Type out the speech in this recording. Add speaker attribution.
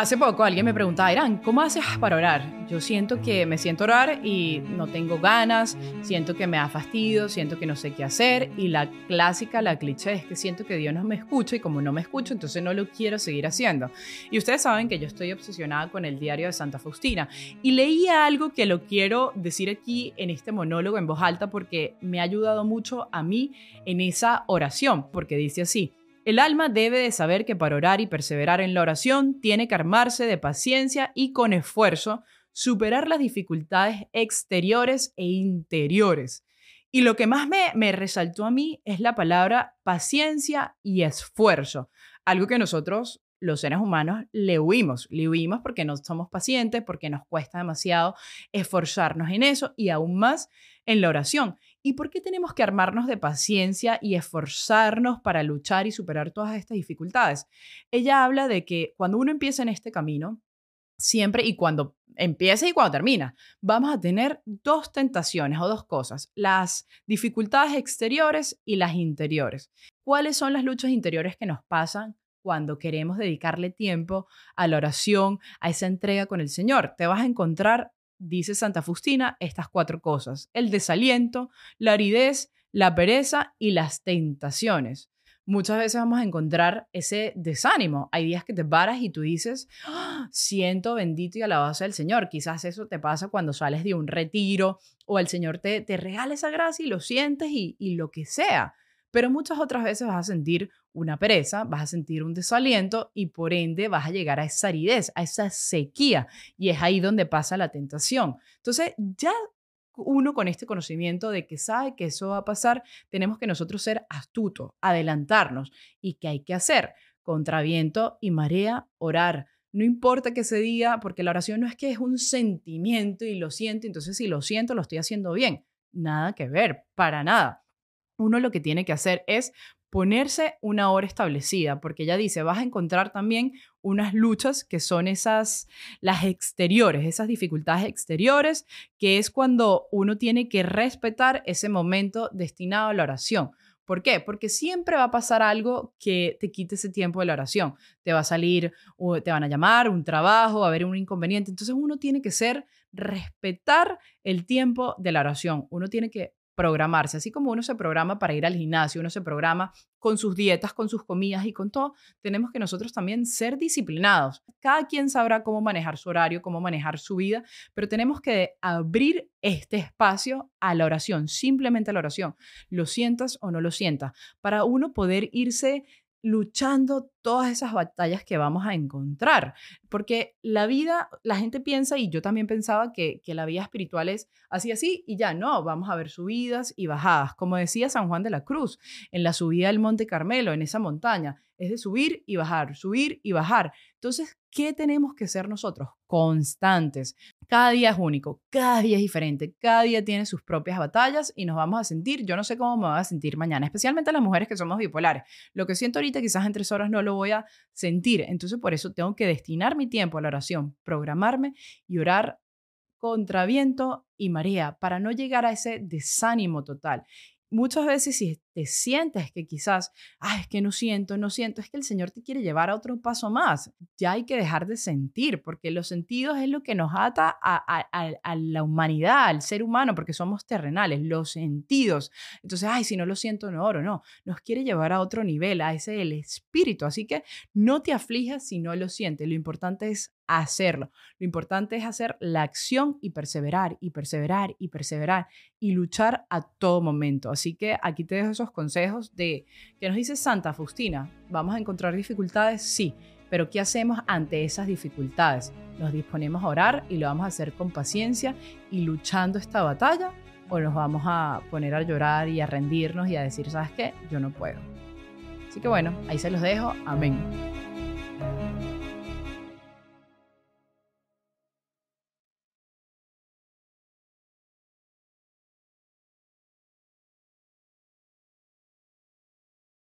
Speaker 1: Hace poco alguien me preguntaba, Irán, ¿cómo haces para orar? Yo siento que me siento orar y no tengo ganas, siento que me da fastidio, siento que no sé qué hacer y la clásica, la cliché es que siento que Dios no me escucha y como no me escucho, entonces no lo quiero seguir haciendo. Y ustedes saben que yo estoy obsesionada con el diario de Santa Faustina y leí algo que lo quiero decir aquí en este monólogo en voz alta porque me ha ayudado mucho a mí en esa oración, porque dice así. El alma debe de saber que para orar y perseverar en la oración tiene que armarse de paciencia y con esfuerzo superar las dificultades exteriores e interiores. Y lo que más me, resaltó a mí es la palabra paciencia y esfuerzo, algo que nosotros los seres humanos le huimos, le huimos porque no somos pacientes, porque nos cuesta demasiado esforzarnos en eso y aún más en la oración. ¿Y por qué tenemos que armarnos de paciencia y esforzarnos para luchar y superar todas estas dificultades? Ella habla de que cuando uno empieza en este camino, siempre y cuando empieza y cuando termina, vamos a tener dos tentaciones o dos cosas, las dificultades exteriores y las interiores. ¿Cuáles son las luchas interiores que nos pasan cuando queremos dedicarle tiempo a la oración, a esa entrega con el Señor? Te vas a encontrar dice Santa Faustina, estas cuatro cosas, el desaliento, la aridez, la pereza y las tentaciones. Muchas veces vamos a encontrar ese desánimo. Hay días que te paras y tú dices, ¡Ah! siento bendito y alabado sea el Señor. Quizás eso te pasa cuando sales de un retiro o el Señor te, te regala esa gracia y lo sientes y, y lo que sea. Pero muchas otras veces vas a sentir una pereza, vas a sentir un desaliento y por ende vas a llegar a esa aridez, a esa sequía. Y es ahí donde pasa la tentación. Entonces, ya uno con este conocimiento de que sabe que eso va a pasar, tenemos que nosotros ser astutos, adelantarnos. ¿Y qué hay que hacer? Contra viento y marea, orar. No importa que se diga, porque la oración no es que es un sentimiento y lo siento, entonces si lo siento, lo estoy haciendo bien. Nada que ver, para nada. Uno lo que tiene que hacer es ponerse una hora establecida, porque ella dice, vas a encontrar también unas luchas que son esas, las exteriores, esas dificultades exteriores, que es cuando uno tiene que respetar ese momento destinado a la oración. ¿Por qué? Porque siempre va a pasar algo que te quite ese tiempo de la oración. Te va a salir, o te van a llamar, un trabajo, va a haber un inconveniente. Entonces uno tiene que ser, respetar el tiempo de la oración. Uno tiene que programarse. Así como uno se programa para ir al gimnasio, uno se programa con sus dietas, con sus comidas y con todo, tenemos que nosotros también ser disciplinados. Cada quien sabrá cómo manejar su horario, cómo manejar su vida, pero tenemos que abrir este espacio a la oración, simplemente a la oración, lo sientas o no lo sientas, para uno poder irse luchando todas esas batallas que vamos a encontrar. Porque la vida, la gente piensa, y yo también pensaba que, que la vida espiritual es así, así, y ya no, vamos a ver subidas y bajadas. Como decía San Juan de la Cruz, en la subida del Monte Carmelo, en esa montaña, es de subir y bajar, subir y bajar. Entonces, ¿qué tenemos que ser nosotros? Constantes. Cada día es único, cada día es diferente, cada día tiene sus propias batallas y nos vamos a sentir, yo no sé cómo me voy a sentir mañana, especialmente las mujeres que somos bipolares. Lo que siento ahorita quizás en tres horas no lo voy a sentir, entonces por eso tengo que destinar mi tiempo a la oración, programarme y orar contra viento y marea para no llegar a ese desánimo total. Muchas veces si te sientes que quizás, ah, es que no siento, no siento, es que el Señor te quiere llevar a otro paso más. Ya hay que dejar de sentir, porque los sentidos es lo que nos ata a, a, la humanidad, al ser humano, porque somos terrenales, los sentidos. Entonces, ay, si no lo siento, no oro, no. Nos quiere llevar a otro nivel, a ese el espíritu. Así que no te aflijas si no lo sientes. Lo importante es hacerlo. Lo importante es hacer la acción y perseverar y perseverar y perseverar y luchar a todo momento. Así que aquí te dejo esos consejos de que nos dice Santa Faustina. ¿Vamos a encontrar dificultades? Sí. Pero ¿qué hacemos ante esas dificultades? ¿Nos disponemos a orar y lo vamos a hacer con paciencia y luchando esta batalla? ¿O nos vamos a poner a llorar y a rendirnos y a decir, ¿sabes qué? Yo no puedo. Así que bueno, ahí se los dejo. Amén.